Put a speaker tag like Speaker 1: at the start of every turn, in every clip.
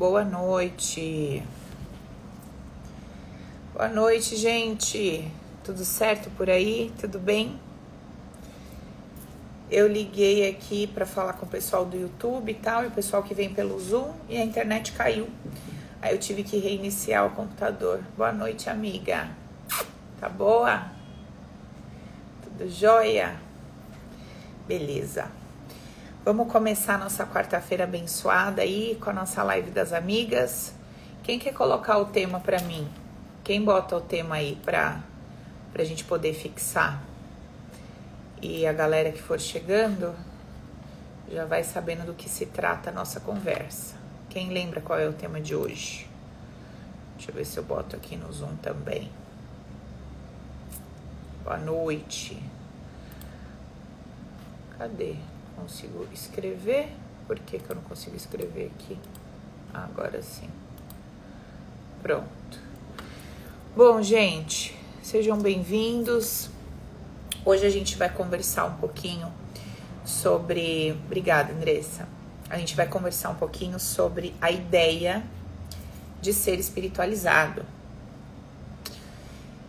Speaker 1: Boa noite. Boa noite, gente. Tudo certo por aí? Tudo bem? Eu liguei aqui para falar com o pessoal do YouTube e tal, e o pessoal que vem pelo Zoom, e a internet caiu. Aí eu tive que reiniciar o computador. Boa noite, amiga. Tá boa? Tudo jóia? Beleza. Vamos começar nossa quarta-feira abençoada aí com a nossa live das amigas. Quem quer colocar o tema para mim? Quem bota o tema aí para a gente poder fixar? E a galera que for chegando já vai sabendo do que se trata a nossa conversa. Quem lembra qual é o tema de hoje? Deixa eu ver se eu boto aqui no Zoom também. Boa noite. Cadê? Consigo escrever. Por que, que eu não consigo escrever aqui? Agora sim. Pronto. Bom, gente, sejam bem-vindos. Hoje a gente vai conversar um pouquinho sobre. Obrigada, Andressa. A gente vai conversar um pouquinho sobre a ideia de ser espiritualizado.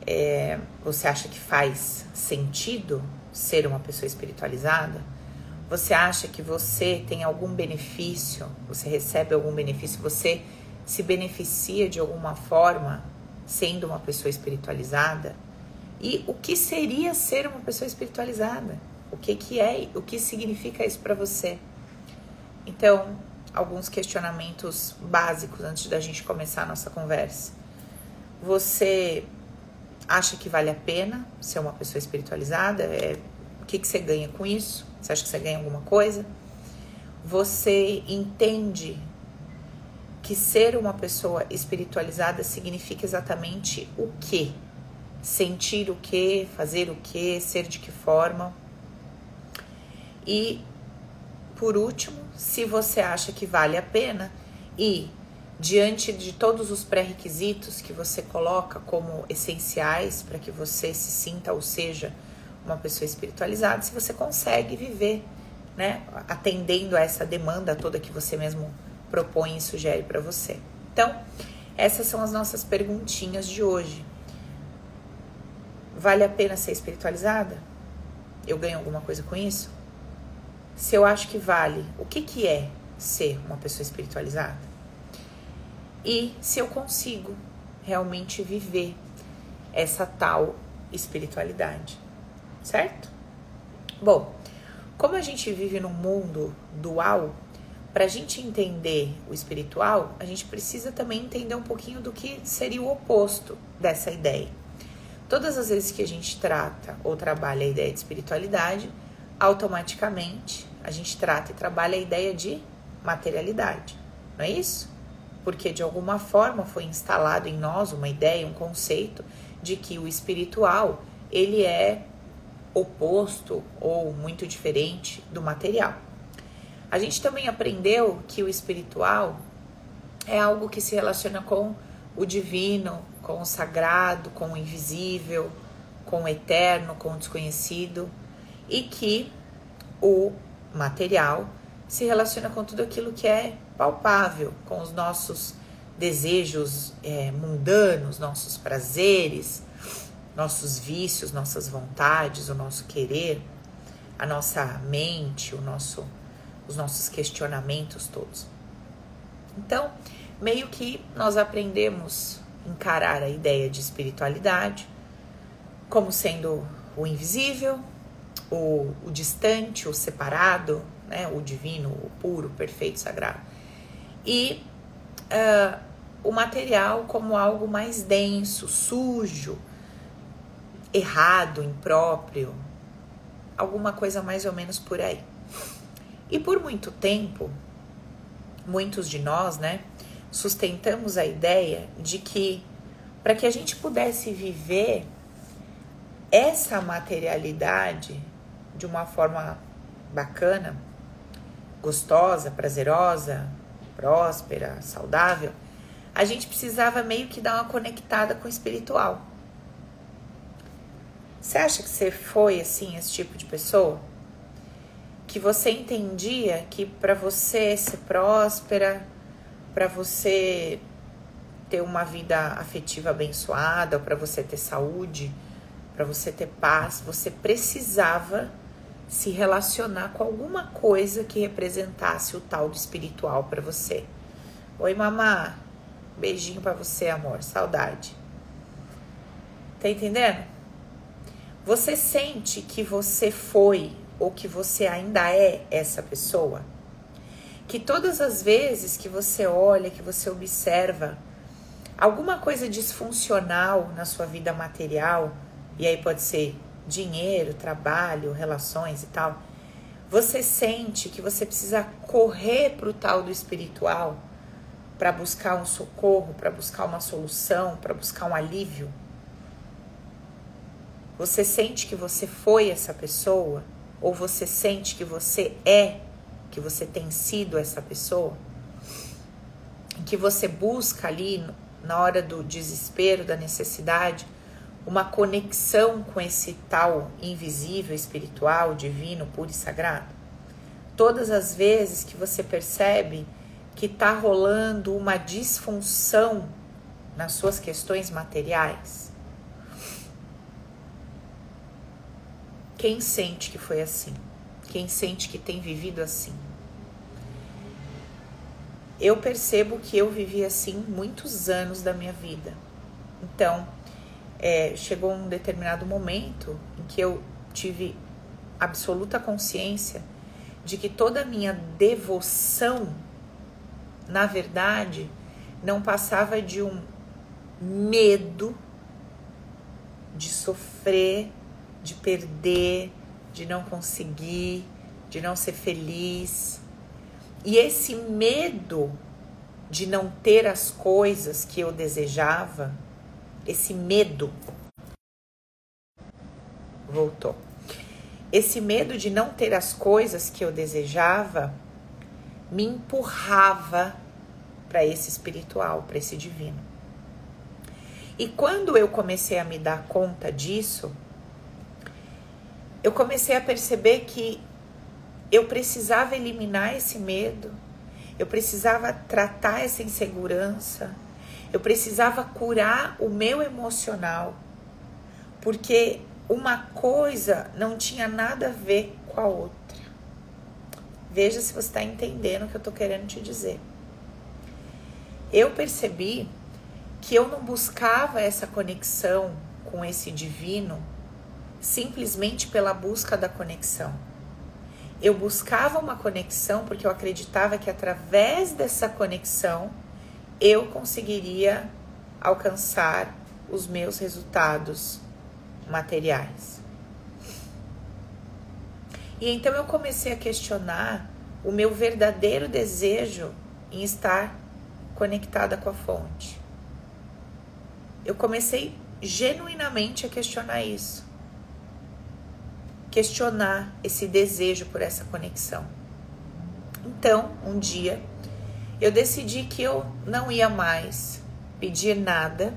Speaker 1: É, você acha que faz sentido ser uma pessoa espiritualizada? Você acha que você tem algum benefício? Você recebe algum benefício? Você se beneficia de alguma forma sendo uma pessoa espiritualizada? E o que seria ser uma pessoa espiritualizada? O que que é? O que significa isso para você? Então, alguns questionamentos básicos antes da gente começar a nossa conversa. Você acha que vale a pena ser uma pessoa espiritualizada? É, o que, que você ganha com isso? Você acha que você ganha alguma coisa? Você entende que ser uma pessoa espiritualizada significa exatamente o que? Sentir o que, fazer o que, ser de que forma? E por último, se você acha que vale a pena e diante de todos os pré-requisitos que você coloca como essenciais para que você se sinta ou seja uma pessoa espiritualizada, se você consegue viver, né, atendendo a essa demanda toda que você mesmo propõe e sugere para você. Então, essas são as nossas perguntinhas de hoje. Vale a pena ser espiritualizada? Eu ganho alguma coisa com isso? Se eu acho que vale, o que, que é ser uma pessoa espiritualizada? E se eu consigo realmente viver essa tal espiritualidade certo? Bom, como a gente vive num mundo dual, para a gente entender o espiritual, a gente precisa também entender um pouquinho do que seria o oposto dessa ideia. Todas as vezes que a gente trata ou trabalha a ideia de espiritualidade, automaticamente a gente trata e trabalha a ideia de materialidade, não é isso? Porque de alguma forma foi instalado em nós uma ideia, um conceito de que o espiritual ele é oposto ou muito diferente do material. A gente também aprendeu que o espiritual é algo que se relaciona com o divino, com o sagrado, com o invisível, com o eterno, com o desconhecido e que o material se relaciona com tudo aquilo que é palpável, com os nossos desejos é, mundanos, nossos prazeres, nossos vícios, nossas vontades, o nosso querer, a nossa mente, o nosso, os nossos questionamentos todos. Então, meio que nós aprendemos a encarar a ideia de espiritualidade como sendo o invisível, o, o distante, o separado, né, o divino, o puro, perfeito, sagrado. E uh, o material como algo mais denso, sujo, errado, impróprio, alguma coisa mais ou menos por aí. E por muito tempo, muitos de nós, né, sustentamos a ideia de que para que a gente pudesse viver essa materialidade de uma forma bacana, gostosa, prazerosa, próspera, saudável, a gente precisava meio que dar uma conectada com o espiritual. Você acha que você foi assim, esse tipo de pessoa? Que você entendia que para você ser próspera, para você ter uma vida afetiva abençoada, para você ter saúde, para você ter paz, você precisava se relacionar com alguma coisa que representasse o tal do espiritual para você. Oi, mamá. Beijinho para você, amor. Saudade. Tá entendendo? Você sente que você foi ou que você ainda é essa pessoa? Que todas as vezes que você olha, que você observa alguma coisa disfuncional na sua vida material, e aí pode ser dinheiro, trabalho, relações e tal, você sente que você precisa correr para o tal do espiritual para buscar um socorro, para buscar uma solução, para buscar um alívio? Você sente que você foi essa pessoa? Ou você sente que você é, que você tem sido essa pessoa? Que você busca ali na hora do desespero, da necessidade, uma conexão com esse tal invisível, espiritual, divino, puro e sagrado? Todas as vezes que você percebe que está rolando uma disfunção nas suas questões materiais? Quem sente que foi assim? Quem sente que tem vivido assim? eu percebo que eu vivi assim muitos anos da minha vida. Então, é, chegou um determinado momento em que eu tive absoluta consciência de que toda a minha devoção, na verdade, não passava de um medo de sofrer, de perder, de não conseguir, de não ser feliz, e esse medo de não ter as coisas que eu desejava, esse medo voltou. Esse medo de não ter as coisas que eu desejava me empurrava para esse espiritual, para esse divino. E quando eu comecei a me dar conta disso, eu comecei a perceber que eu precisava eliminar esse medo, eu precisava tratar essa insegurança, eu precisava curar o meu emocional, porque uma coisa não tinha nada a ver com a outra. Veja se você está entendendo o que eu estou querendo te dizer. Eu percebi que eu não buscava essa conexão com esse divino simplesmente pela busca da conexão eu buscava uma conexão porque eu acreditava que através dessa conexão eu conseguiria alcançar os meus resultados materiais. E então eu comecei a questionar o meu verdadeiro desejo em estar conectada com a fonte. Eu comecei genuinamente a questionar isso questionar esse desejo por essa conexão. Então, um dia, eu decidi que eu não ia mais pedir nada,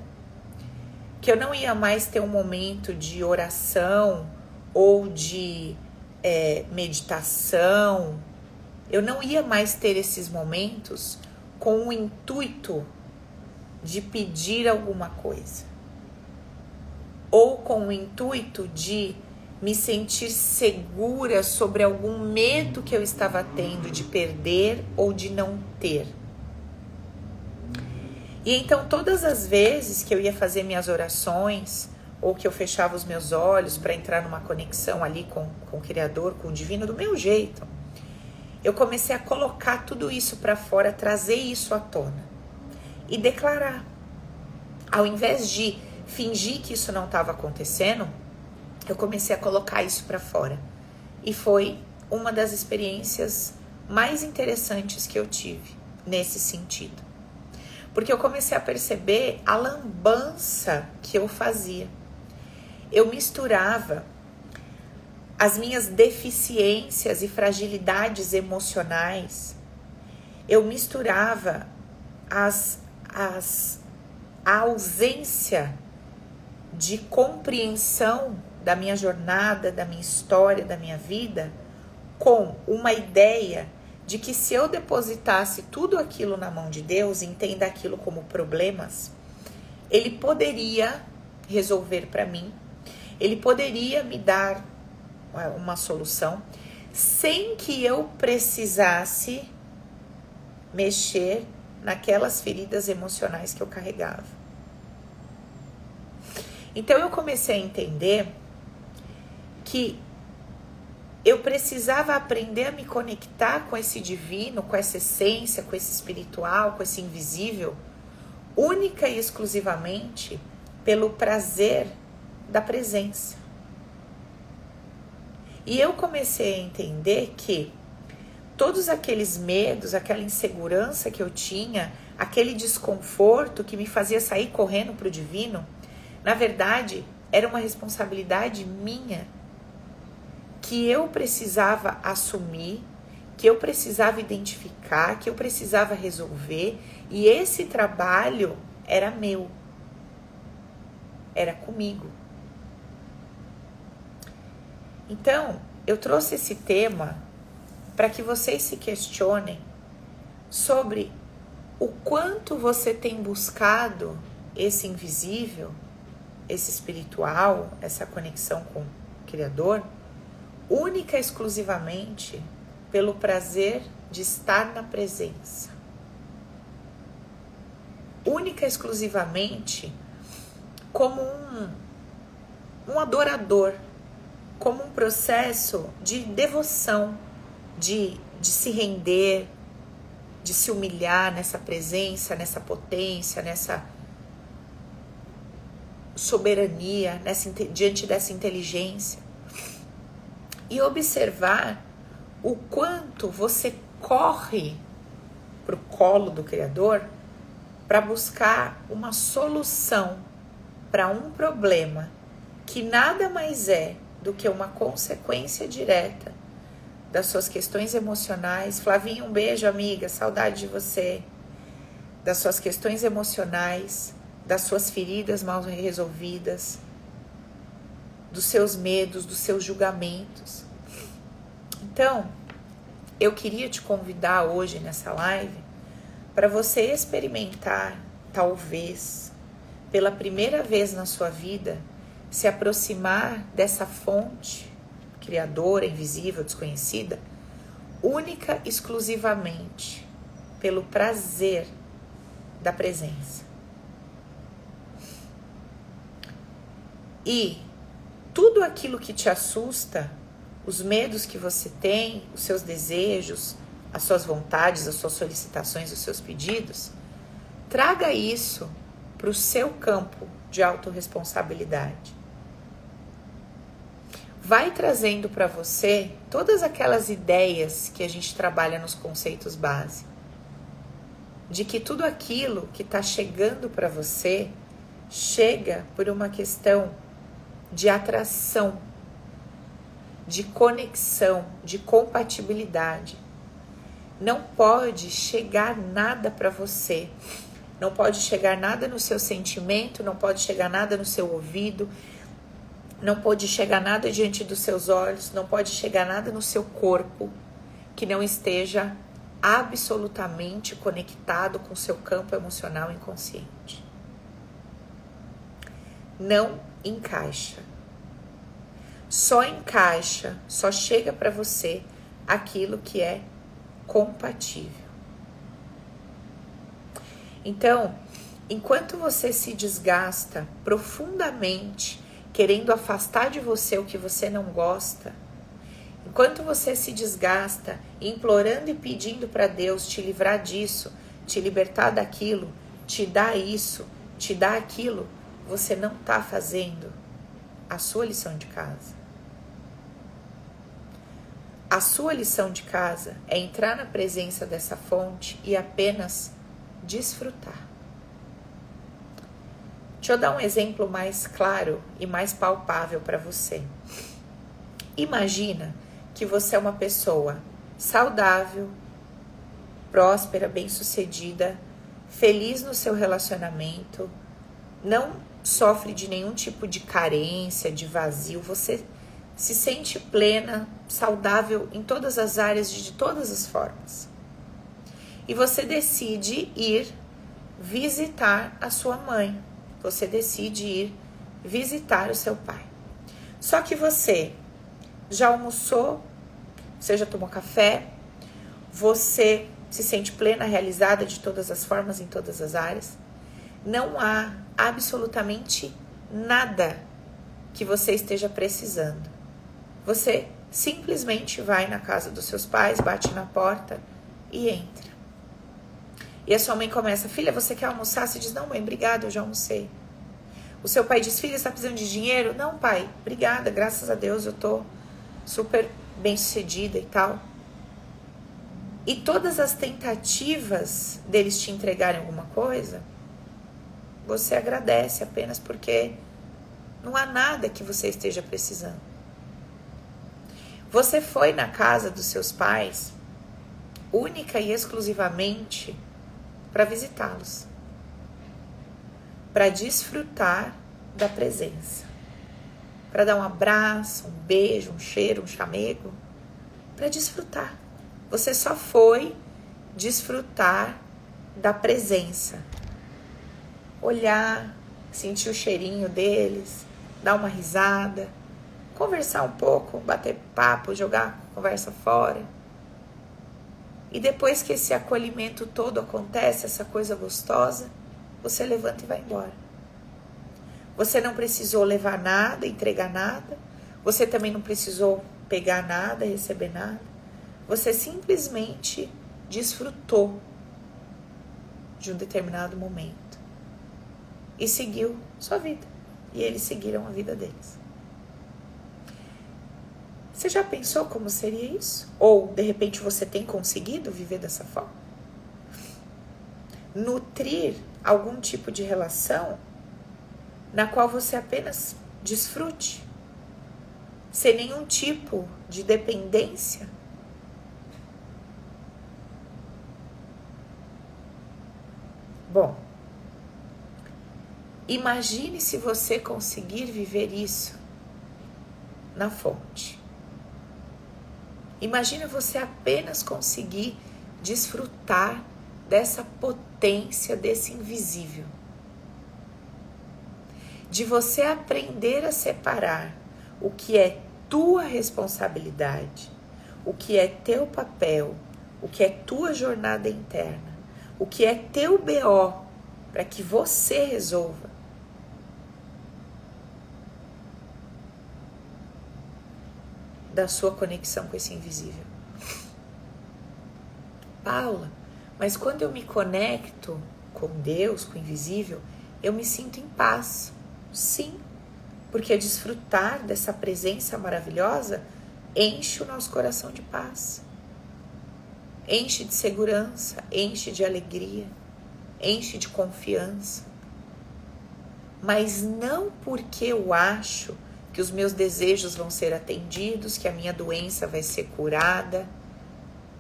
Speaker 1: que eu não ia mais ter um momento de oração ou de é, meditação, eu não ia mais ter esses momentos com o intuito de pedir alguma coisa ou com o intuito de me sentir segura sobre algum medo que eu estava tendo de perder ou de não ter. E então, todas as vezes que eu ia fazer minhas orações, ou que eu fechava os meus olhos para entrar numa conexão ali com, com o Criador, com o Divino, do meu jeito, eu comecei a colocar tudo isso para fora, trazer isso à tona e declarar. Ao invés de fingir que isso não estava acontecendo, eu comecei a colocar isso para fora. E foi uma das experiências mais interessantes que eu tive nesse sentido. Porque eu comecei a perceber a lambança que eu fazia. Eu misturava as minhas deficiências e fragilidades emocionais. Eu misturava as, as, a ausência de compreensão da minha jornada, da minha história, da minha vida, com uma ideia de que se eu depositasse tudo aquilo na mão de Deus, entenda aquilo como problemas, ele poderia resolver para mim, ele poderia me dar uma solução sem que eu precisasse mexer naquelas feridas emocionais que eu carregava. Então eu comecei a entender que eu precisava aprender a me conectar com esse divino, com essa essência, com esse espiritual, com esse invisível, única e exclusivamente pelo prazer da presença. E eu comecei a entender que todos aqueles medos, aquela insegurança que eu tinha, aquele desconforto que me fazia sair correndo para o divino, na verdade era uma responsabilidade minha que eu precisava assumir, que eu precisava identificar, que eu precisava resolver, e esse trabalho era meu, era comigo. Então, eu trouxe esse tema para que vocês se questionem sobre o quanto você tem buscado esse invisível, esse espiritual, essa conexão com o Criador única e exclusivamente pelo prazer de estar na presença. Única e exclusivamente como um, um adorador, como um processo de devoção, de, de se render, de se humilhar nessa presença, nessa potência, nessa soberania, nessa, diante dessa inteligência e observar o quanto você corre para o colo do Criador para buscar uma solução para um problema que nada mais é do que uma consequência direta das suas questões emocionais. Flavinha, um beijo, amiga, saudade de você. Das suas questões emocionais, das suas feridas mal resolvidas, dos seus medos, dos seus julgamentos. Então, eu queria te convidar hoje nessa live para você experimentar, talvez, pela primeira vez na sua vida, se aproximar dessa fonte criadora, invisível, desconhecida, única exclusivamente pelo prazer da presença. E tudo aquilo que te assusta, os medos que você tem, os seus desejos, as suas vontades, as suas solicitações, os seus pedidos, traga isso para o seu campo de autorresponsabilidade. Vai trazendo para você todas aquelas ideias que a gente trabalha nos conceitos base. De que tudo aquilo que está chegando para você chega por uma questão de atração, de conexão, de compatibilidade. Não pode chegar nada para você. Não pode chegar nada no seu sentimento, não pode chegar nada no seu ouvido, não pode chegar nada diante dos seus olhos, não pode chegar nada no seu corpo que não esteja absolutamente conectado com seu campo emocional inconsciente. Não encaixa. Só encaixa, só chega para você aquilo que é compatível. Então, enquanto você se desgasta profundamente querendo afastar de você o que você não gosta, enquanto você se desgasta implorando e pedindo para Deus te livrar disso, te libertar daquilo, te dar isso, te dar aquilo, você não está fazendo a sua lição de casa. A sua lição de casa é entrar na presença dessa fonte e apenas desfrutar. Deixa eu dar um exemplo mais claro e mais palpável para você. Imagina que você é uma pessoa saudável, próspera, bem-sucedida, feliz no seu relacionamento, não sofre de nenhum tipo de carência, de vazio, você se sente plena, saudável em todas as áreas de todas as formas. E você decide ir visitar a sua mãe. Você decide ir visitar o seu pai. Só que você já almoçou, você já tomou café, você se sente plena, realizada de todas as formas, em todas as áreas. Não há absolutamente nada que você esteja precisando. Você simplesmente vai na casa dos seus pais, bate na porta e entra. E a sua mãe começa: Filha, você quer almoçar? Você diz: Não, mãe, obrigada, eu já almocei. O seu pai diz: Filha, está precisando de dinheiro? Não, pai, obrigada, graças a Deus eu tô super bem sucedida e tal. E todas as tentativas deles te entregarem alguma coisa, você agradece apenas porque não há nada que você esteja precisando. Você foi na casa dos seus pais única e exclusivamente para visitá-los, para desfrutar da presença, para dar um abraço, um beijo, um cheiro, um chamego, para desfrutar. Você só foi desfrutar da presença, olhar, sentir o cheirinho deles, dar uma risada, conversar um pouco, bater papo, jogar conversa fora. E depois que esse acolhimento todo acontece, essa coisa gostosa, você levanta e vai embora. Você não precisou levar nada, entregar nada. Você também não precisou pegar nada, receber nada. Você simplesmente desfrutou de um determinado momento e seguiu sua vida. E eles seguiram a vida deles. Você já pensou como seria isso? Ou de repente você tem conseguido viver dessa forma? Nutrir algum tipo de relação na qual você apenas desfrute, sem nenhum tipo de dependência. Bom, Imagine se você conseguir viver isso na fonte. Imagine você apenas conseguir desfrutar dessa potência, desse invisível. De você aprender a separar o que é tua responsabilidade, o que é teu papel, o que é tua jornada interna, o que é teu BO para que você resolva da sua conexão com esse invisível. Paula, mas quando eu me conecto com Deus, com o invisível, eu me sinto em paz. Sim, porque desfrutar dessa presença maravilhosa enche o nosso coração de paz, enche de segurança, enche de alegria, enche de confiança. Mas não porque eu acho que os meus desejos vão ser atendidos, que a minha doença vai ser curada,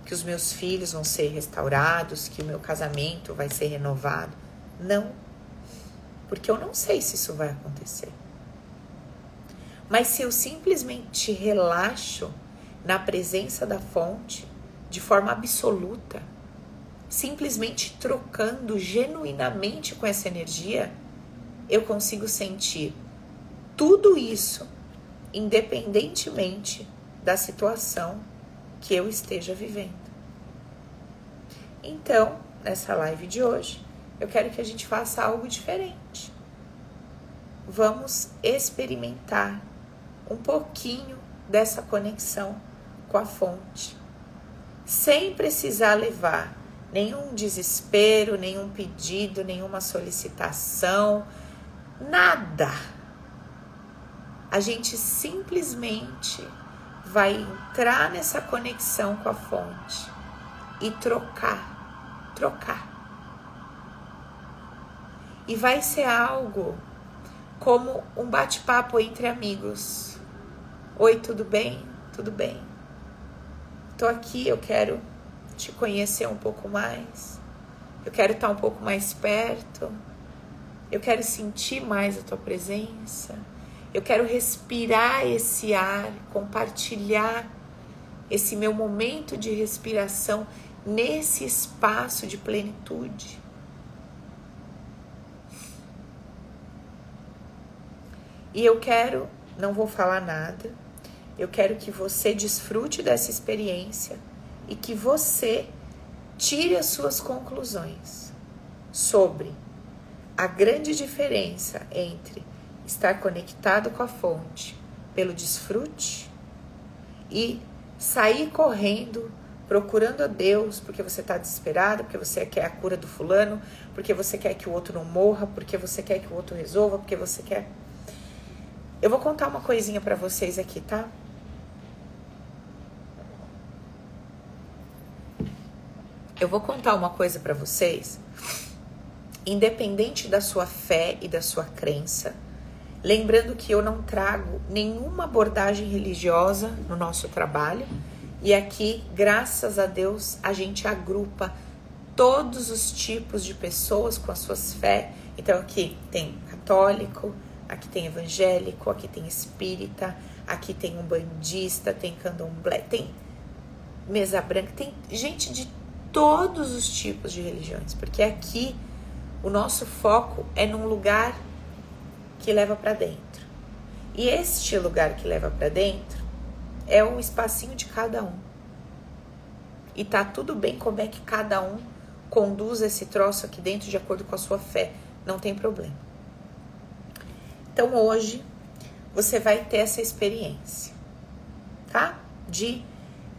Speaker 1: que os meus filhos vão ser restaurados, que o meu casamento vai ser renovado. Não, porque eu não sei se isso vai acontecer. Mas se eu simplesmente relaxo na presença da fonte de forma absoluta, simplesmente trocando genuinamente com essa energia, eu consigo sentir tudo isso, independentemente da situação que eu esteja vivendo. Então, nessa live de hoje, eu quero que a gente faça algo diferente. Vamos experimentar um pouquinho dessa conexão com a fonte, sem precisar levar nenhum desespero, nenhum pedido, nenhuma solicitação, nada a gente simplesmente vai entrar nessa conexão com a fonte e trocar, trocar. E vai ser algo como um bate-papo entre amigos. Oi, tudo bem? Tudo bem. Tô aqui, eu quero te conhecer um pouco mais. Eu quero estar um pouco mais perto. Eu quero sentir mais a tua presença. Eu quero respirar esse ar, compartilhar esse meu momento de respiração nesse espaço de plenitude. E eu quero, não vou falar nada, eu quero que você desfrute dessa experiência e que você tire as suas conclusões sobre a grande diferença entre estar conectado com a fonte pelo desfrute e sair correndo procurando a Deus porque você está desesperado, porque você quer a cura do fulano, porque você quer que o outro não morra, porque você quer que o outro resolva, porque você quer. Eu vou contar uma coisinha para vocês aqui, tá? Eu vou contar uma coisa para vocês, independente da sua fé e da sua crença, lembrando que eu não trago nenhuma abordagem religiosa no nosso trabalho e aqui, graças a Deus, a gente agrupa todos os tipos de pessoas com as suas fé. Então aqui tem católico, aqui tem evangélico, aqui tem espírita, aqui tem um bandista, tem candomblé, tem mesa branca, tem gente de todos os tipos de religiões, porque aqui o nosso foco é num lugar que leva para dentro. E este lugar que leva para dentro é um espacinho de cada um. E tá tudo bem como é que cada um conduz esse troço aqui dentro de acordo com a sua fé. Não tem problema. Então hoje você vai ter essa experiência, tá? De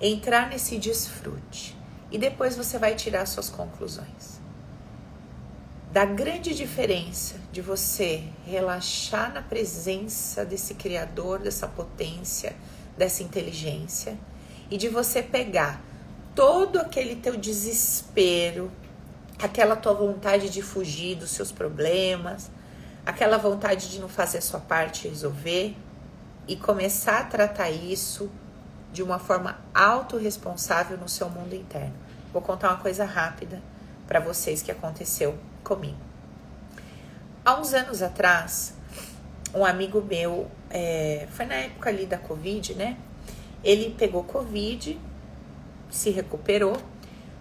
Speaker 1: entrar nesse desfrute. E depois você vai tirar suas conclusões. Da grande diferença de você relaxar na presença desse Criador, dessa potência, dessa inteligência e de você pegar todo aquele teu desespero, aquela tua vontade de fugir dos seus problemas, aquela vontade de não fazer a sua parte e resolver e começar a tratar isso de uma forma autorresponsável no seu mundo interno. Vou contar uma coisa rápida para vocês que aconteceu comigo. Há uns anos atrás, um amigo meu, é, foi na época ali da Covid, né? Ele pegou Covid, se recuperou,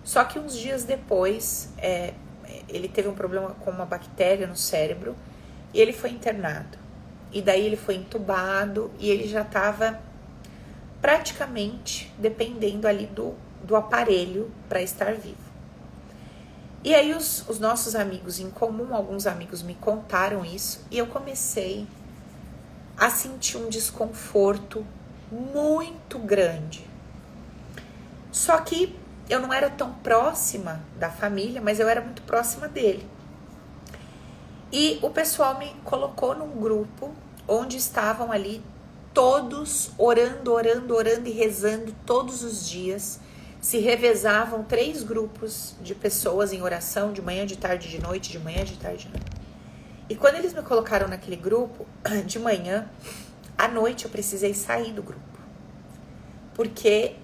Speaker 1: só que uns dias depois é, ele teve um problema com uma bactéria no cérebro e ele foi internado. E daí ele foi entubado e ele já estava praticamente dependendo ali do, do aparelho para estar vivo. E aí os, os nossos amigos em comum, alguns amigos me contaram isso e eu comecei a sentir um desconforto muito grande. Só que eu não era tão próxima da família, mas eu era muito próxima dele. E o pessoal me colocou num grupo onde estavam ali todos orando, orando, orando e rezando todos os dias. Se revezavam três grupos de pessoas em oração, de manhã, de tarde, de noite, de manhã, de tarde, de noite. E quando eles me colocaram naquele grupo, de manhã, à noite eu precisei sair do grupo. Porque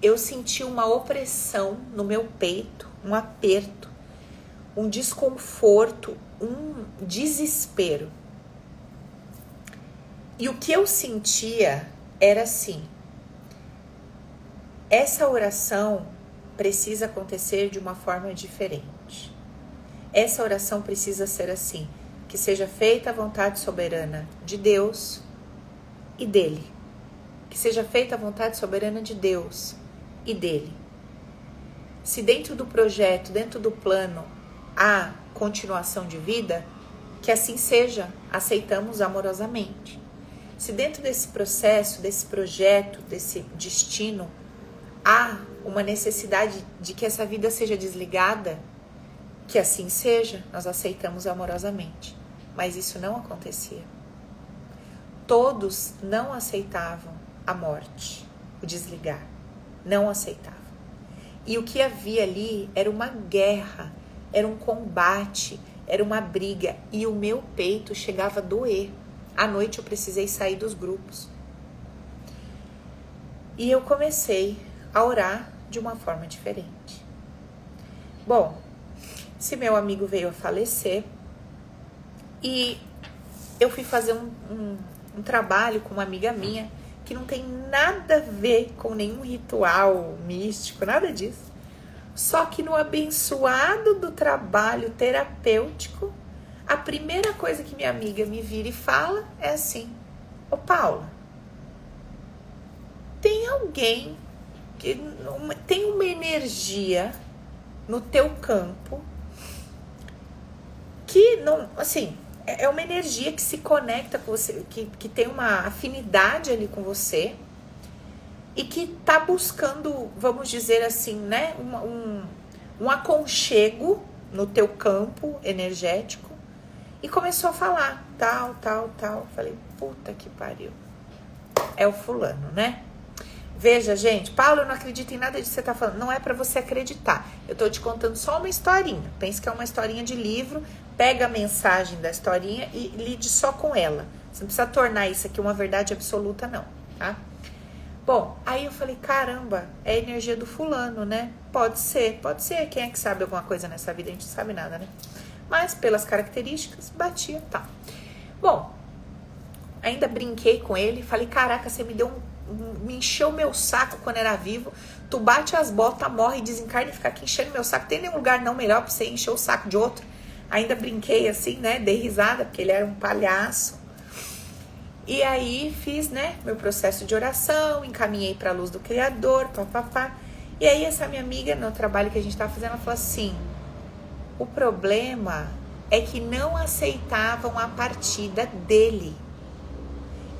Speaker 1: eu senti uma opressão no meu peito, um aperto, um desconforto, um desespero. E o que eu sentia era assim: essa oração precisa acontecer de uma forma diferente. Essa oração precisa ser assim: que seja feita a vontade soberana de Deus e dele. Que seja feita a vontade soberana de Deus e dele. Se dentro do projeto, dentro do plano, há continuação de vida, que assim seja, aceitamos amorosamente. Se dentro desse processo, desse projeto, desse destino, há uma necessidade de que essa vida seja desligada, que assim seja, nós aceitamos amorosamente. Mas isso não acontecia. Todos não aceitavam a morte, o desligar. Não aceitavam. E o que havia ali era uma guerra, era um combate, era uma briga. E o meu peito chegava a doer. À noite eu precisei sair dos grupos. E eu comecei a orar de uma forma diferente. Bom, se meu amigo veio a falecer e eu fui fazer um, um, um trabalho com uma amiga minha que não tem nada a ver com nenhum ritual místico, nada disso. Só que no abençoado do trabalho terapêutico, a primeira coisa que minha amiga me vira e fala é assim: Ô Paula, tem alguém que tem uma energia no teu campo que não, assim, é, é uma energia que se conecta com você, que, que tem uma afinidade ali com você e que tá buscando, vamos dizer assim, né, um, um, um aconchego no teu campo energético e começou a falar tal, tal, tal. Falei, puta que pariu. É o fulano, né? Veja, gente, Paulo, eu não acredito em nada disso que você tá falando. Não é para você acreditar. Eu tô te contando só uma historinha. Pense que é uma historinha de livro. Pega a mensagem da historinha e lide só com ela. Você não precisa tornar isso aqui uma verdade absoluta, não, tá? Bom, aí eu falei, caramba, é a energia do fulano, né? Pode ser, pode ser. Quem é que sabe alguma coisa nessa vida? A gente não sabe nada, né? Mas pelas características, batia, tá. Bom, ainda brinquei com ele, falei, caraca, você me deu um me encheu meu saco quando era vivo. Tu bate as botas, morre, desencarna e fica aqui enchendo meu saco. Tem nenhum lugar não melhor pra você encher o saco de outro. Ainda brinquei assim, né? Dei risada, porque ele era um palhaço. E aí fiz, né, meu processo de oração, encaminhei para luz do Criador, papapá. E aí essa minha amiga, no trabalho que a gente estava fazendo, ela falou assim: o problema é que não aceitavam a partida dele.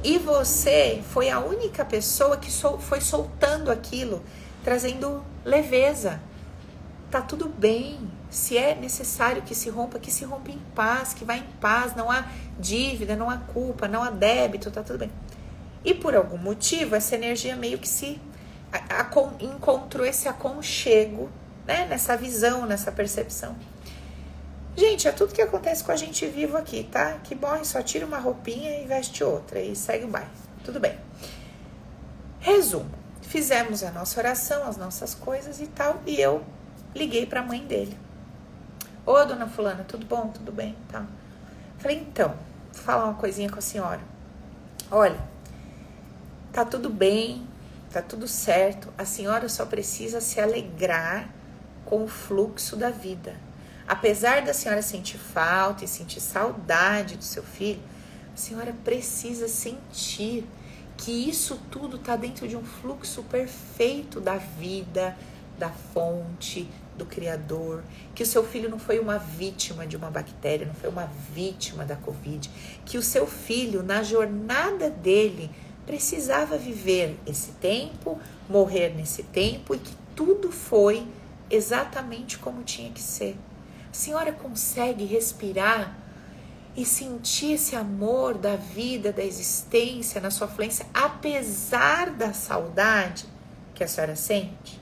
Speaker 1: E você foi a única pessoa que sol, foi soltando aquilo, trazendo leveza. Tá tudo bem. Se é necessário que se rompa, que se rompa em paz, que vá em paz. Não há dívida, não há culpa, não há débito, tá tudo bem. E por algum motivo, essa energia meio que se a, a, encontrou esse aconchego, né? Nessa visão, nessa percepção. Gente, é tudo que acontece com a gente vivo aqui, tá? Que morre, só tira uma roupinha e veste outra e segue o bairro. Tudo bem. Resumo: fizemos a nossa oração, as nossas coisas e tal, e eu liguei para a mãe dele. Ô, dona Fulana, tudo bom? Tudo bem? Tá. Falei, então, vou falar uma coisinha com a senhora. Olha, tá tudo bem, tá tudo certo. A senhora só precisa se alegrar com o fluxo da vida Apesar da senhora sentir falta e sentir saudade do seu filho, a senhora precisa sentir que isso tudo está dentro de um fluxo perfeito da vida, da fonte, do Criador, que o seu filho não foi uma vítima de uma bactéria, não foi uma vítima da Covid, que o seu filho, na jornada dele, precisava viver esse tempo, morrer nesse tempo e que tudo foi exatamente como tinha que ser senhora consegue respirar e sentir esse amor da vida, da existência na sua fluência, apesar da saudade que a senhora sente?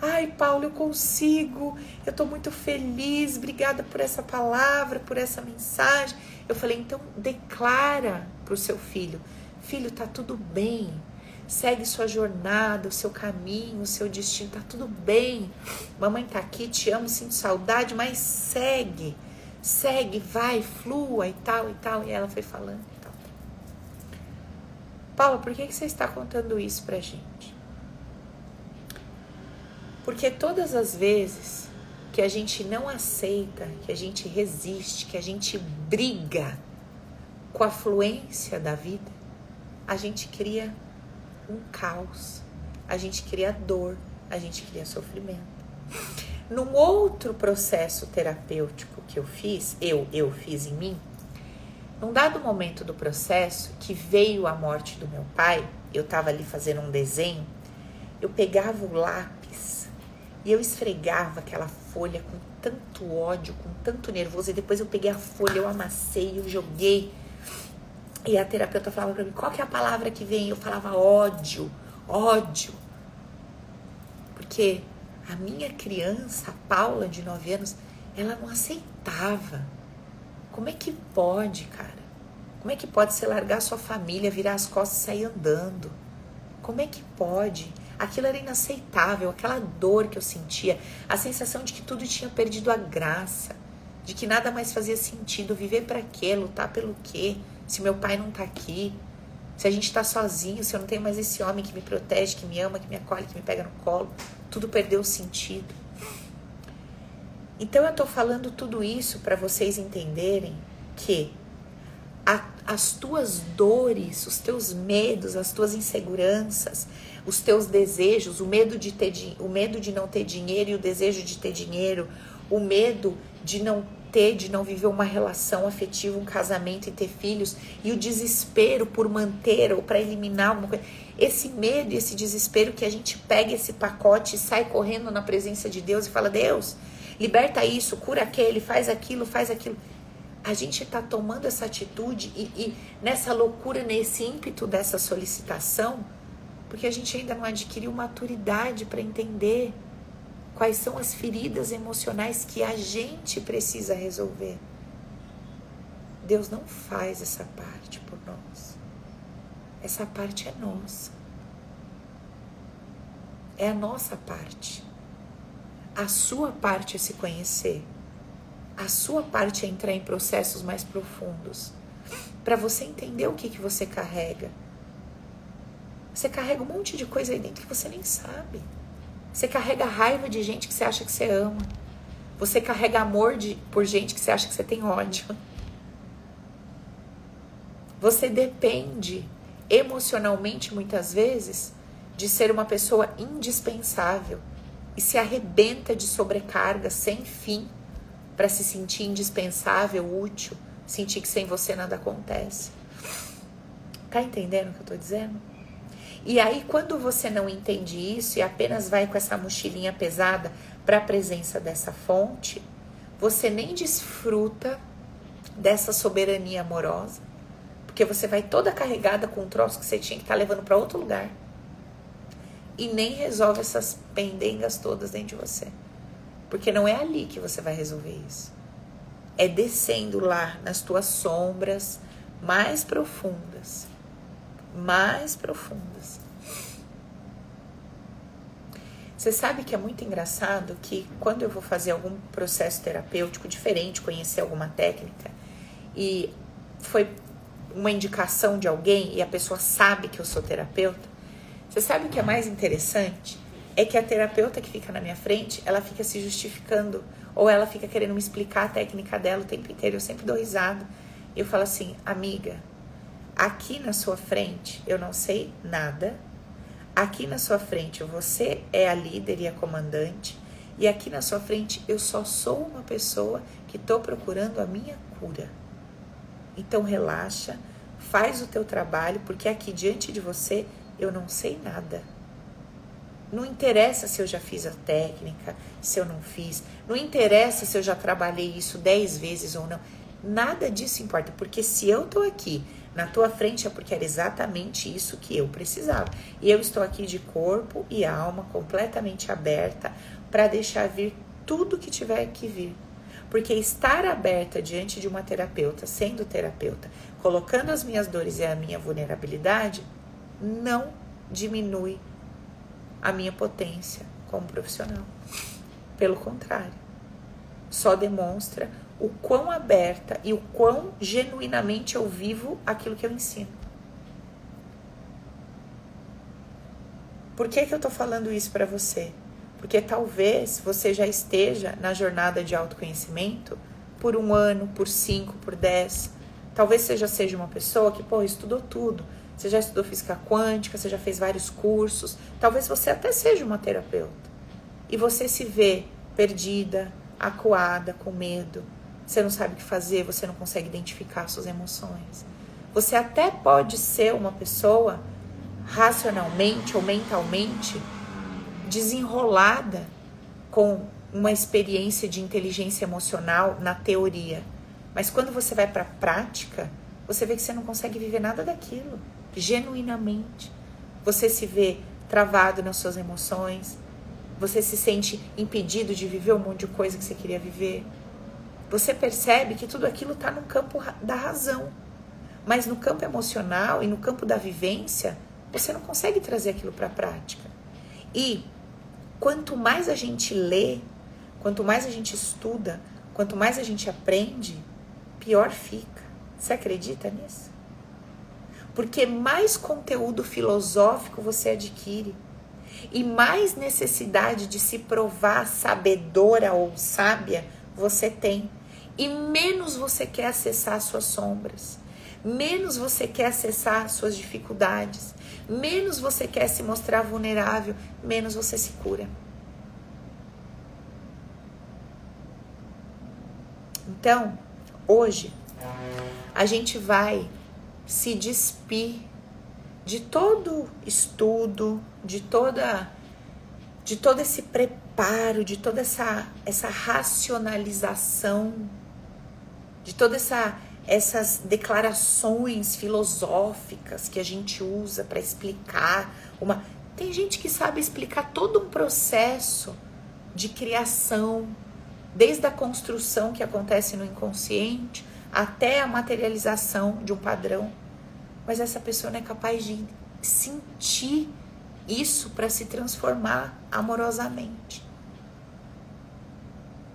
Speaker 1: Ai, Paulo, eu consigo. Eu estou muito feliz. Obrigada por essa palavra, por essa mensagem. Eu falei, então declara para o seu filho: Filho, tá tudo bem segue sua jornada, o seu caminho, o seu destino, tá tudo bem. Mamãe tá aqui, te amo, sinto saudade, mas segue, segue, vai, flua e tal e tal. E ela foi falando e tal. Paula, por que, que você está contando isso pra gente? Porque todas as vezes que a gente não aceita, que a gente resiste, que a gente briga com a fluência da vida, a gente cria um caos. A gente cria dor, a gente cria sofrimento. Num outro processo terapêutico que eu fiz, eu, eu fiz em mim, num dado momento do processo que veio a morte do meu pai, eu estava ali fazendo um desenho, eu pegava o lápis e eu esfregava aquela folha com tanto ódio, com tanto nervoso, e depois eu peguei a folha, eu amassei, eu joguei e a terapeuta falava para mim, qual que é a palavra que vem? Eu falava ódio, ódio. Porque a minha criança, a Paula, de 9 anos, ela não aceitava. Como é que pode, cara? Como é que pode você largar sua família, virar as costas e sair andando? Como é que pode? Aquilo era inaceitável, aquela dor que eu sentia, a sensação de que tudo tinha perdido a graça. de que nada mais fazia sentido viver para quê, lutar pelo quê, se meu pai não tá aqui, se a gente tá sozinho, se eu não tenho mais esse homem que me protege, que me ama, que me acolhe, que me pega no colo, tudo perdeu sentido. Então eu tô falando tudo isso para vocês entenderem que a, as tuas dores, os teus medos, as tuas inseguranças, os teus desejos, o medo de ter o medo de não ter dinheiro e o desejo de ter dinheiro, o medo de não ter, de não viver uma relação afetiva, um casamento e ter filhos, e o desespero por manter ou para eliminar alguma coisa. Esse medo e esse desespero que a gente pega esse pacote e sai correndo na presença de Deus e fala: Deus, liberta isso, cura aquele, faz aquilo, faz aquilo. A gente está tomando essa atitude e, e nessa loucura, nesse ímpeto dessa solicitação, porque a gente ainda não adquiriu maturidade para entender quais são as feridas emocionais que a gente precisa resolver. Deus não faz essa parte por nós. Essa parte é nossa. É a nossa parte. A sua parte é se conhecer. A sua parte é entrar em processos mais profundos. Para você entender o que, que você carrega você carrega um monte de coisa aí dentro que você nem sabe. Você carrega raiva de gente que você acha que você ama. Você carrega amor de, por gente que você acha que você tem ódio. Você depende emocionalmente, muitas vezes, de ser uma pessoa indispensável e se arrebenta de sobrecarga sem fim para se sentir indispensável, útil, sentir que sem você nada acontece. Tá entendendo o que eu tô dizendo? E aí, quando você não entende isso e apenas vai com essa mochilinha pesada para a presença dessa fonte, você nem desfruta dessa soberania amorosa, porque você vai toda carregada com um troço que você tinha que estar tá levando para outro lugar. E nem resolve essas pendengas todas dentro de você. Porque não é ali que você vai resolver isso. É descendo lá nas tuas sombras mais profundas mais profundas. Você sabe que é muito engraçado que quando eu vou fazer algum processo terapêutico diferente, conhecer alguma técnica, e foi uma indicação de alguém e a pessoa sabe que eu sou terapeuta, você sabe o que é mais interessante? É que a terapeuta que fica na minha frente, ela fica se justificando ou ela fica querendo me explicar a técnica dela o tempo inteiro. Eu sempre dou risada. Eu falo assim, amiga, Aqui na sua frente eu não sei nada. Aqui na sua frente você é a líder e a comandante. E aqui na sua frente eu só sou uma pessoa que estou procurando a minha cura. Então relaxa, faz o teu trabalho, porque aqui diante de você eu não sei nada. Não interessa se eu já fiz a técnica, se eu não fiz. Não interessa se eu já trabalhei isso dez vezes ou não. Nada disso importa, porque se eu tô aqui na tua frente é porque era exatamente isso que eu precisava. E eu estou aqui de corpo e alma completamente aberta para deixar vir tudo que tiver que vir. Porque estar aberta diante de uma terapeuta, sendo terapeuta, colocando as minhas dores e a minha vulnerabilidade, não diminui a minha potência como profissional. Pelo contrário, só demonstra o quão aberta e o quão genuinamente eu vivo aquilo que eu ensino. Por que, que eu tô falando isso para você? Porque talvez você já esteja na jornada de autoconhecimento por um ano, por cinco, por dez. Talvez você já seja uma pessoa que, pô, estudou tudo. Você já estudou física quântica, você já fez vários cursos. Talvez você até seja uma terapeuta. E você se vê perdida, acuada, com medo, você não sabe o que fazer, você não consegue identificar suas emoções. Você até pode ser uma pessoa racionalmente ou mentalmente desenrolada com uma experiência de inteligência emocional na teoria. Mas quando você vai para a prática, você vê que você não consegue viver nada daquilo, genuinamente. Você se vê travado nas suas emoções, você se sente impedido de viver um monte de coisa que você queria viver você percebe que tudo aquilo está no campo da razão. Mas no campo emocional e no campo da vivência, você não consegue trazer aquilo para a prática. E quanto mais a gente lê, quanto mais a gente estuda, quanto mais a gente aprende, pior fica. Você acredita nisso? Porque mais conteúdo filosófico você adquire e mais necessidade de se provar sabedora ou sábia você tem, e menos você quer acessar suas sombras, menos você quer acessar suas dificuldades, menos você quer se mostrar vulnerável, menos você se cura. Então, hoje, a gente vai se despir de todo estudo, de toda de todo esse preparo, de toda essa essa racionalização, de toda essa essas declarações filosóficas que a gente usa para explicar uma tem gente que sabe explicar todo um processo de criação, desde a construção que acontece no inconsciente até a materialização de um padrão. Mas essa pessoa não é capaz de sentir isso para se transformar amorosamente.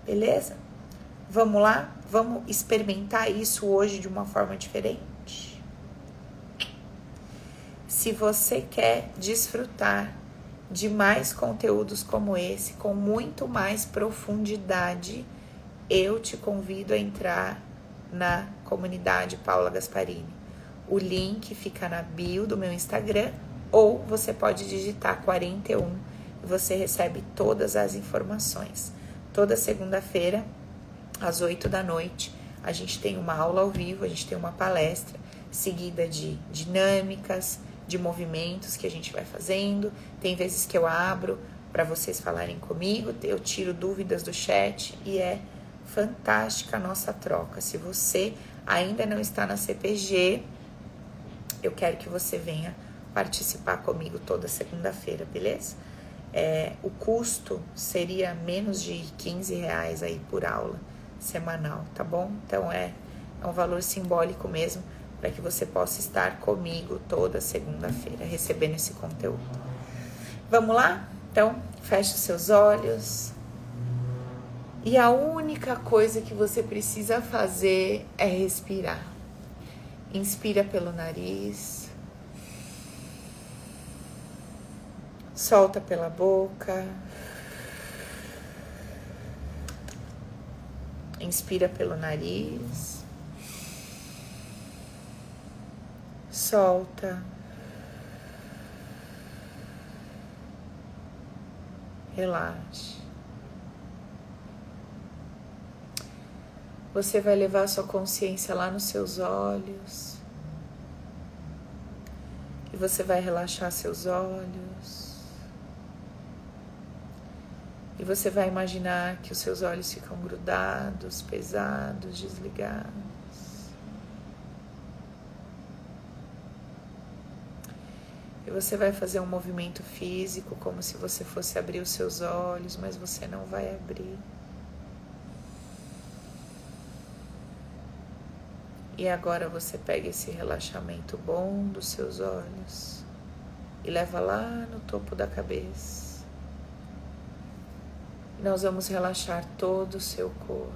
Speaker 1: Beleza? Vamos lá? Vamos experimentar isso hoje de uma forma diferente? Se você quer desfrutar de mais conteúdos como esse, com muito mais profundidade, eu te convido a entrar na comunidade Paula Gasparini. O link fica na bio do meu Instagram ou você pode digitar 41 e você recebe todas as informações. Toda segunda-feira, às 8 da noite, a gente tem uma aula ao vivo, a gente tem uma palestra seguida de dinâmicas, de movimentos que a gente vai fazendo. Tem vezes que eu abro para vocês falarem comigo, eu tiro dúvidas do chat e é fantástica a nossa troca. Se você ainda não está na CPG, eu quero que você venha participar comigo toda segunda-feira, beleza? É, o custo seria menos de 15 reais aí por aula semanal, tá bom? Então é, é um valor simbólico mesmo para que você possa estar comigo toda segunda-feira recebendo esse conteúdo. Vamos lá? Então, feche os seus olhos. E a única coisa que você precisa fazer é respirar. Inspira pelo nariz. Solta pela boca. Inspira pelo nariz. solta. Relaxe. Você vai levar sua consciência lá nos seus olhos. E você vai relaxar seus olhos. E você vai imaginar que os seus olhos ficam grudados, pesados, desligados. E você vai fazer um movimento físico como se você fosse abrir os seus olhos, mas você não vai abrir. E agora você pega esse relaxamento bom dos seus olhos e leva lá no topo da cabeça. Nós vamos relaxar todo o seu corpo,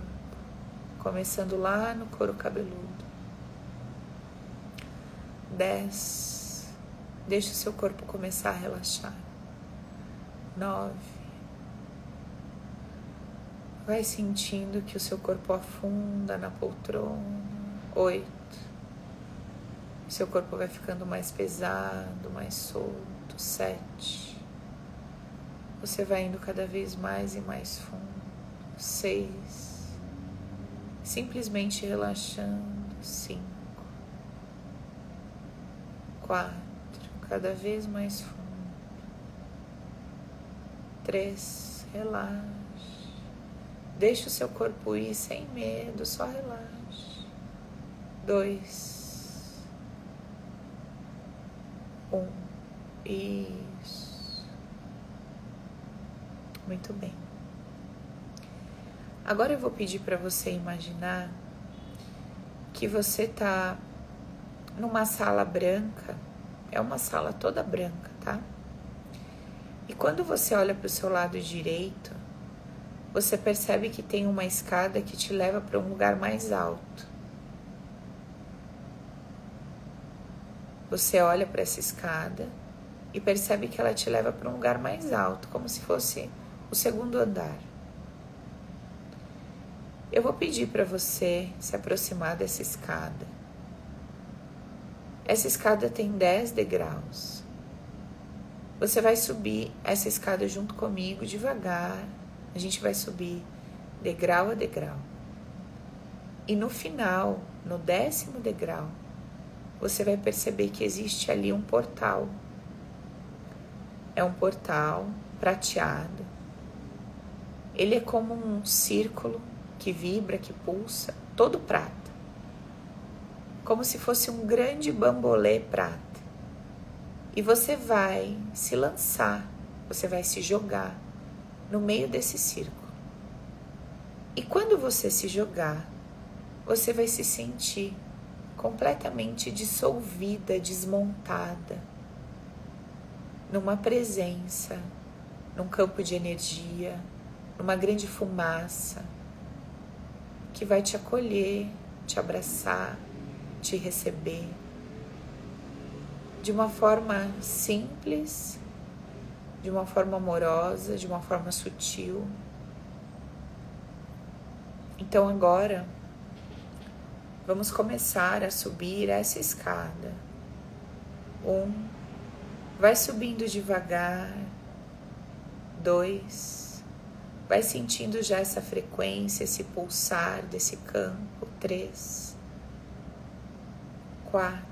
Speaker 1: começando lá no couro cabeludo. Desce Deixe o seu corpo começar a relaxar. Nove. Vai sentindo que o seu corpo afunda na poltrona. Oito. Seu corpo vai ficando mais pesado, mais solto. Sete. Você vai indo cada vez mais e mais fundo. Seis. Simplesmente relaxando. Cinco. Quatro cada vez mais fundo. Três, relaxe. Deixe o seu corpo ir sem medo, só relaxe. Dois, um, isso. Muito bem. Agora eu vou pedir para você imaginar que você está numa sala branca é uma sala toda branca, tá? E quando você olha para o seu lado direito, você percebe que tem uma escada que te leva para um lugar mais alto. Você olha para essa escada e percebe que ela te leva para um lugar mais alto, como se fosse o segundo andar. Eu vou pedir para você se aproximar dessa escada. Essa escada tem 10 degraus. Você vai subir essa escada junto comigo devagar. A gente vai subir degrau a degrau. E no final, no décimo degrau, você vai perceber que existe ali um portal. É um portal prateado. Ele é como um círculo que vibra, que pulsa, todo prata. Como se fosse um grande bambolê prata. E você vai se lançar, você vai se jogar no meio desse círculo. E quando você se jogar, você vai se sentir completamente dissolvida, desmontada, numa presença, num campo de energia, numa grande fumaça que vai te acolher, te abraçar, te receber de uma forma simples, de uma forma amorosa, de uma forma sutil. Então agora vamos começar a subir essa escada. Um, vai subindo devagar. Dois, Vai sentindo já essa frequência, esse pulsar desse campo. Três, quatro.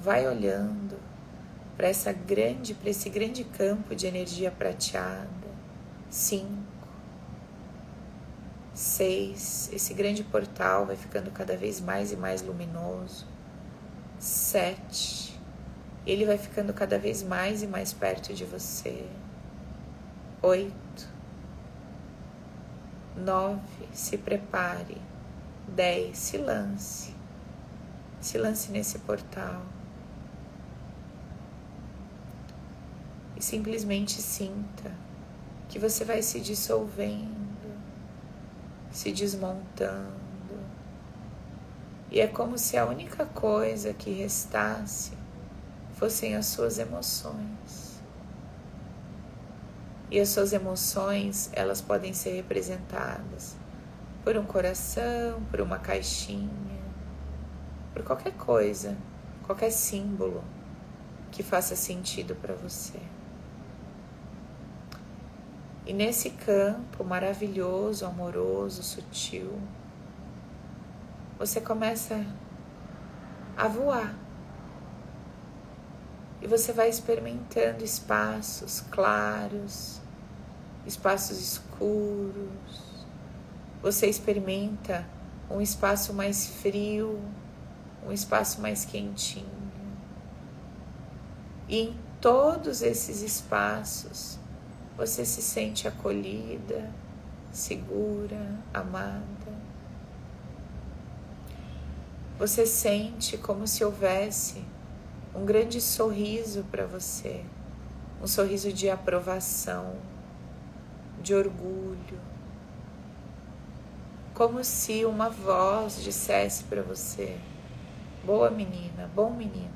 Speaker 1: Vai olhando para essa grande, para esse grande campo de energia prateada. Cinco, seis. Esse grande portal vai ficando cada vez mais e mais luminoso. Sete. Ele vai ficando cada vez mais e mais perto de você. Oito nove, se prepare, dez, se lance, se lance nesse portal e simplesmente sinta que você vai se dissolvendo, se desmontando. E é como se a única coisa que restasse fossem as suas emoções. E as suas emoções, elas podem ser representadas por um coração, por uma caixinha, por qualquer coisa, qualquer símbolo que faça sentido para você. E nesse campo maravilhoso, amoroso, sutil, você começa a voar e você vai experimentando espaços claros, espaços escuros. Você experimenta um espaço mais frio, um espaço mais quentinho. E em todos esses espaços você se sente acolhida, segura, amada. Você sente como se houvesse um grande sorriso para você, um sorriso de aprovação, de orgulho, como se uma voz dissesse para você: Boa menina, bom menino,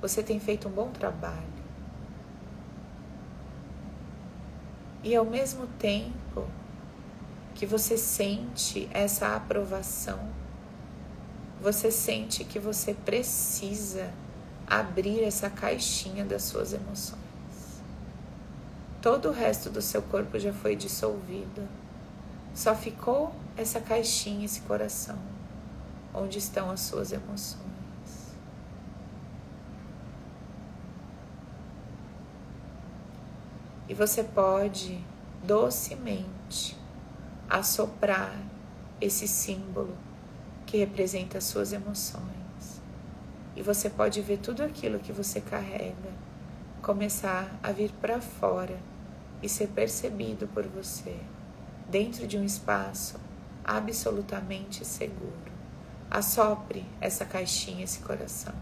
Speaker 1: você tem feito um bom trabalho. E ao mesmo tempo que você sente essa aprovação, você sente que você precisa abrir essa caixinha das suas emoções. Todo o resto do seu corpo já foi dissolvido. Só ficou essa caixinha, esse coração, onde estão as suas emoções. E você pode docemente assoprar esse símbolo que representa as suas emoções. E você pode ver tudo aquilo que você carrega começar a vir para fora e ser percebido por você dentro de um espaço absolutamente seguro. Assopre essa caixinha, esse coração.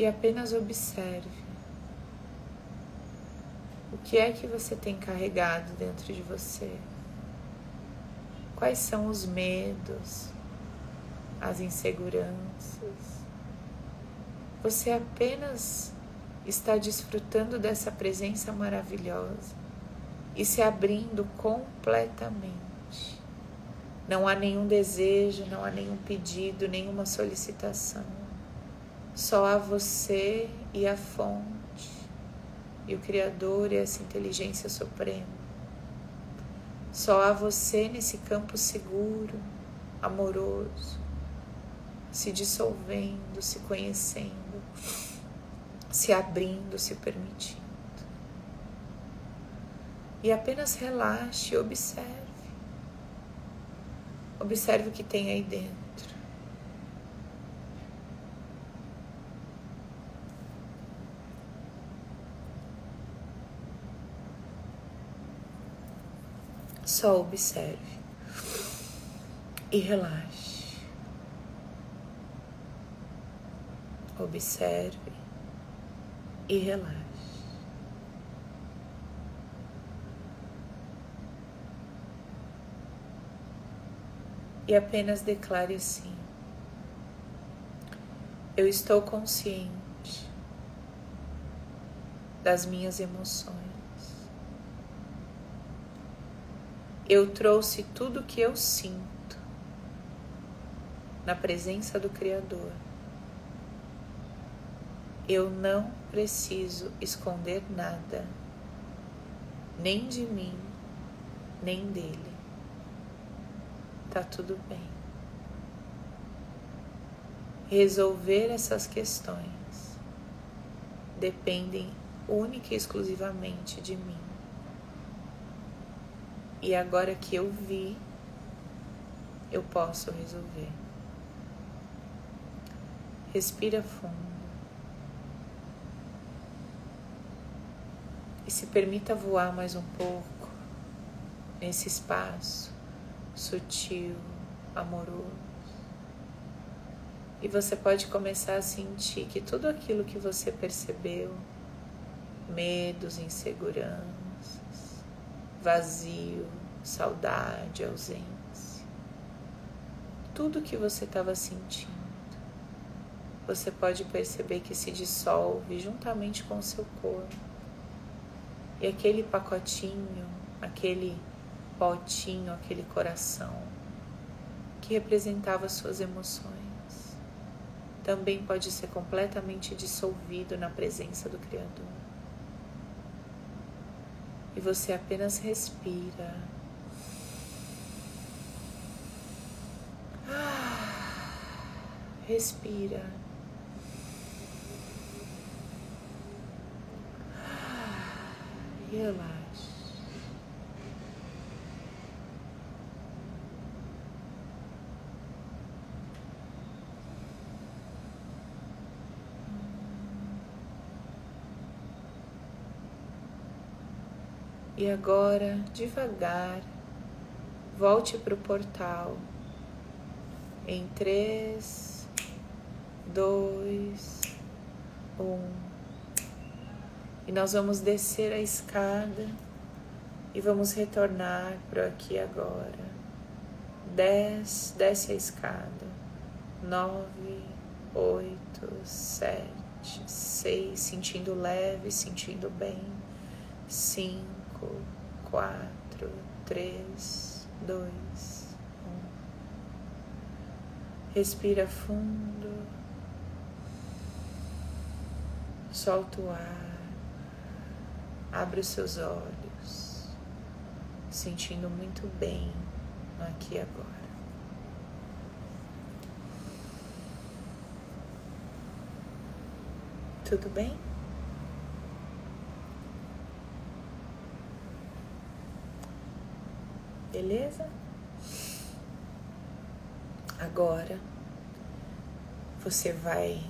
Speaker 1: E apenas observe o que é que você tem carregado dentro de você. Quais são os medos, as inseguranças? Você apenas está desfrutando dessa presença maravilhosa e se abrindo completamente. Não há nenhum desejo, não há nenhum pedido, nenhuma solicitação. Só há você e a fonte, e o Criador e essa inteligência suprema. Só há você nesse campo seguro, amoroso, se dissolvendo, se conhecendo, se abrindo, se permitindo. E apenas relaxe e observe. Observe o que tem aí dentro. Só observe e relaxe. Observe e relaxe. E apenas declare assim: Eu estou consciente das minhas emoções. Eu trouxe tudo que eu sinto na presença do Criador. Eu não preciso esconder nada, nem de mim, nem dele. Tá tudo bem. Resolver essas questões dependem única e exclusivamente de mim. E agora que eu vi, eu posso resolver. Respira fundo. E se permita voar mais um pouco nesse espaço sutil, amoroso. E você pode começar a sentir que tudo aquilo que você percebeu, medos, insegurança, vazio, saudade, ausência. Tudo que você estava sentindo, você pode perceber que se dissolve juntamente com o seu corpo. E aquele pacotinho, aquele potinho, aquele coração que representava suas emoções, também pode ser completamente dissolvido na presença do Criador e você apenas respira. Respira. Relaxa. E agora, devagar, volte para o portal em três, dois, um. E nós vamos descer a escada e vamos retornar para aqui agora. Dez, desce a escada. Nove, oito, sete, seis, sentindo leve, sentindo bem. Cinco cinco, quatro, três, dois, um. Respira fundo, solta o ar, abre os seus olhos, sentindo muito bem aqui e agora. Tudo bem? Beleza? Agora você vai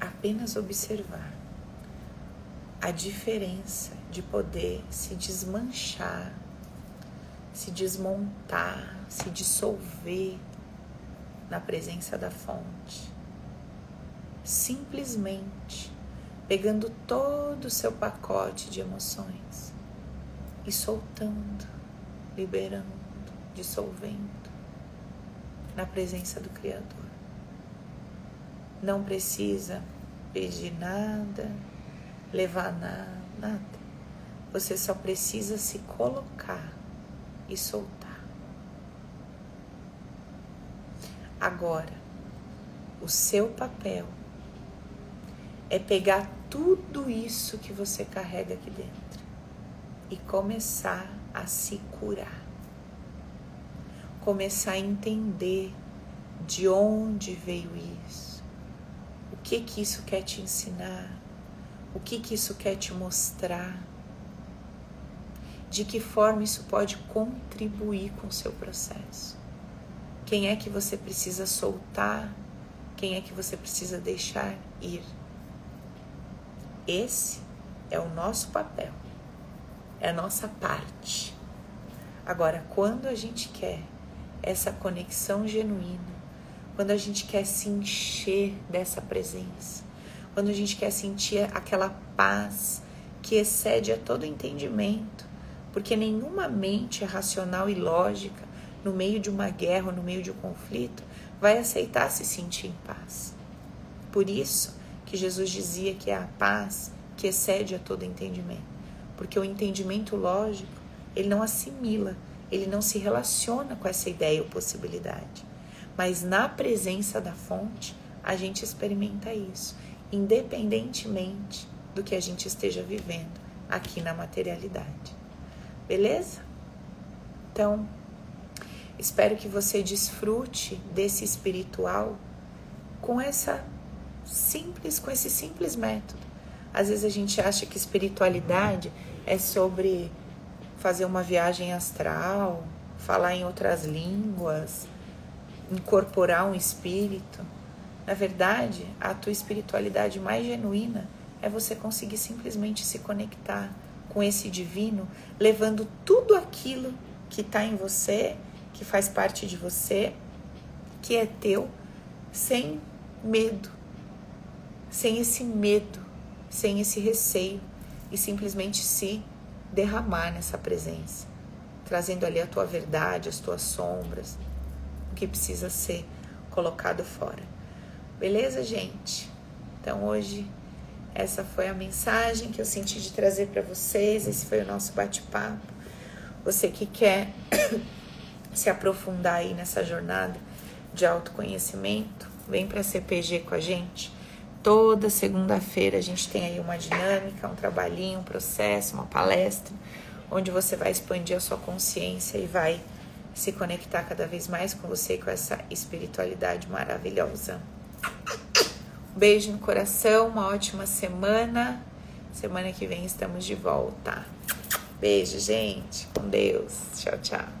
Speaker 1: apenas observar a diferença de poder se desmanchar, se desmontar, se dissolver na presença da fonte, simplesmente pegando todo o seu pacote de emoções e soltando, liberando, dissolvendo na presença do Criador. Não precisa pedir nada, levar nada, nada. Você só precisa se colocar e soltar. Agora, o seu papel é pegar tudo isso que você carrega aqui dentro e começar a se curar. Começar a entender de onde veio isso. O que que isso quer te ensinar? O que que isso quer te mostrar? De que forma isso pode contribuir com o seu processo? Quem é que você precisa soltar? Quem é que você precisa deixar ir? Esse é o nosso papel, é a nossa parte. Agora, quando a gente quer essa conexão genuína, quando a gente quer se encher dessa presença, quando a gente quer sentir aquela paz que excede a todo entendimento, porque nenhuma mente racional e lógica, no meio de uma guerra, no meio de um conflito, vai aceitar se sentir em paz. Por isso, que Jesus dizia que é a paz que excede a todo entendimento. Porque o entendimento lógico, ele não assimila, ele não se relaciona com essa ideia ou possibilidade. Mas na presença da fonte, a gente experimenta isso, independentemente do que a gente esteja vivendo aqui na materialidade. Beleza? Então, espero que você desfrute desse espiritual com essa simples, com esse simples método. Às vezes a gente acha que espiritualidade é sobre fazer uma viagem astral, falar em outras línguas, incorporar um espírito. Na verdade, a tua espiritualidade mais genuína é você conseguir simplesmente se conectar com esse divino, levando tudo aquilo que está em você, que faz parte de você, que é teu, sem medo, sem esse medo, sem esse receio e simplesmente se derramar nessa presença, trazendo ali a tua verdade, as tuas sombras, o que precisa ser colocado fora. Beleza, gente? Então hoje essa foi a mensagem que eu senti de trazer para vocês. Esse foi o nosso bate-papo. Você que quer se aprofundar aí nessa jornada de autoconhecimento, vem para a CPG com a gente. Toda segunda-feira a gente tem aí uma dinâmica, um trabalhinho, um processo, uma palestra, onde você vai expandir a sua consciência e vai se conectar cada vez mais com você e com essa espiritualidade maravilhosa. Um beijo no coração, uma ótima semana. Semana que vem estamos de volta. Beijo, gente. Com Deus. Tchau, tchau.